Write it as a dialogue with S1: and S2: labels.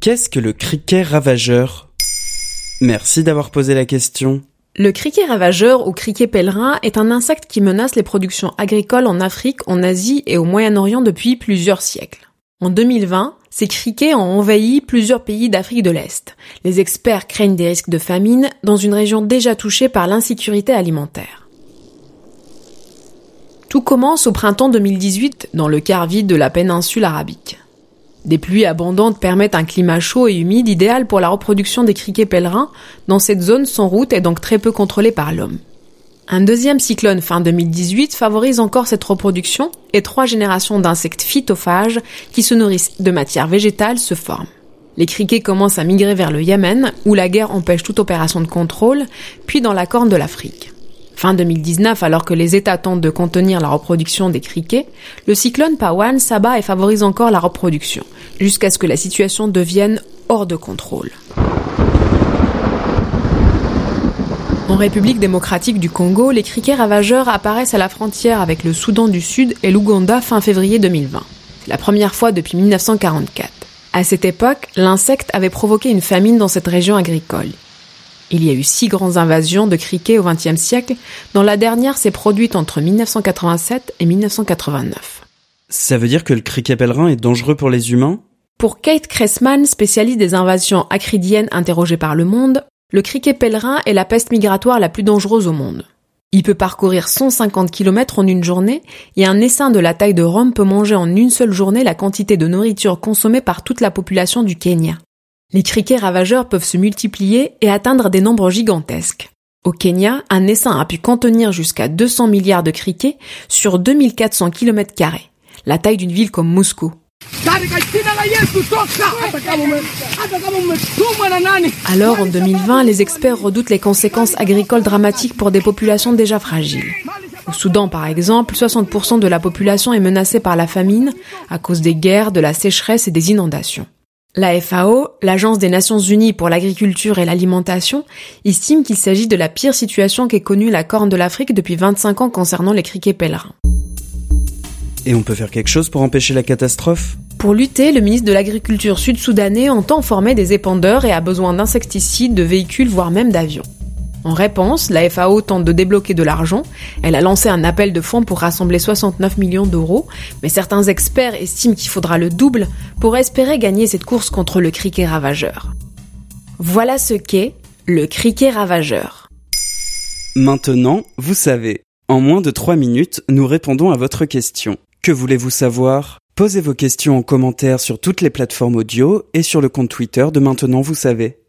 S1: Qu'est-ce que le criquet ravageur? Merci d'avoir posé la question.
S2: Le criquet ravageur ou criquet pèlerin est un insecte qui menace les productions agricoles en Afrique, en Asie et au Moyen-Orient depuis plusieurs siècles. En 2020, ces criquets ont envahi plusieurs pays d'Afrique de l'Est. Les experts craignent des risques de famine dans une région déjà touchée par l'insécurité alimentaire. Tout commence au printemps 2018 dans le quart vide de la péninsule arabique. Des pluies abondantes permettent un climat chaud et humide idéal pour la reproduction des criquets pèlerins dans cette zone sans route et donc très peu contrôlée par l'homme. Un deuxième cyclone fin 2018 favorise encore cette reproduction et trois générations d'insectes phytophages qui se nourrissent de matière végétale se forment. Les criquets commencent à migrer vers le Yémen, où la guerre empêche toute opération de contrôle, puis dans la corne de l'Afrique. Fin 2019, alors que les États tentent de contenir la reproduction des criquets, le cyclone Pawan s'abat et favorise encore la reproduction, jusqu'à ce que la situation devienne hors de contrôle. En République démocratique du Congo, les criquets ravageurs apparaissent à la frontière avec le Soudan du Sud et l'Ouganda fin février 2020. La première fois depuis 1944. À cette époque, l'insecte avait provoqué une famine dans cette région agricole. Il y a eu six grandes invasions de criquets au XXe siècle, dont la dernière s'est produite entre 1987 et 1989.
S1: Ça veut dire que le criquet pèlerin est dangereux pour les humains?
S2: Pour Kate Kressman, spécialiste des invasions acridiennes interrogée par Le Monde, le criquet pèlerin est la peste migratoire la plus dangereuse au monde. Il peut parcourir 150 km en une journée et un essaim de la taille de Rome peut manger en une seule journée la quantité de nourriture consommée par toute la population du Kenya. Les criquets ravageurs peuvent se multiplier et atteindre des nombres gigantesques. Au Kenya, un essaim a pu contenir jusqu'à 200 milliards de criquets sur 2400 km, la taille d'une ville comme Moscou. Alors en 2020, les experts redoutent les conséquences agricoles dramatiques pour des populations déjà fragiles. Au Soudan, par exemple, 60% de la population est menacée par la famine à cause des guerres, de la sécheresse et des inondations. La FAO, l'Agence des Nations Unies pour l'agriculture et l'alimentation, estime qu'il s'agit de la pire situation qu'ait connue la Corne de l'Afrique depuis 25 ans concernant les criquets pèlerins.
S1: Et on peut faire quelque chose pour empêcher la catastrophe?
S2: Pour lutter, le ministre de l'Agriculture sud-soudanais entend former des épandeurs et a besoin d'insecticides, de véhicules, voire même d'avions. En réponse, la FAO tente de débloquer de l'argent. Elle a lancé un appel de fonds pour rassembler 69 millions d'euros, mais certains experts estiment qu'il faudra le double pour espérer gagner cette course contre le criquet ravageur. Voilà ce qu'est le criquet ravageur.
S1: Maintenant, vous savez. En moins de 3 minutes, nous répondons à votre question. Que voulez-vous savoir? Posez vos questions en commentaire sur toutes les plateformes audio et sur le compte Twitter de Maintenant, vous savez.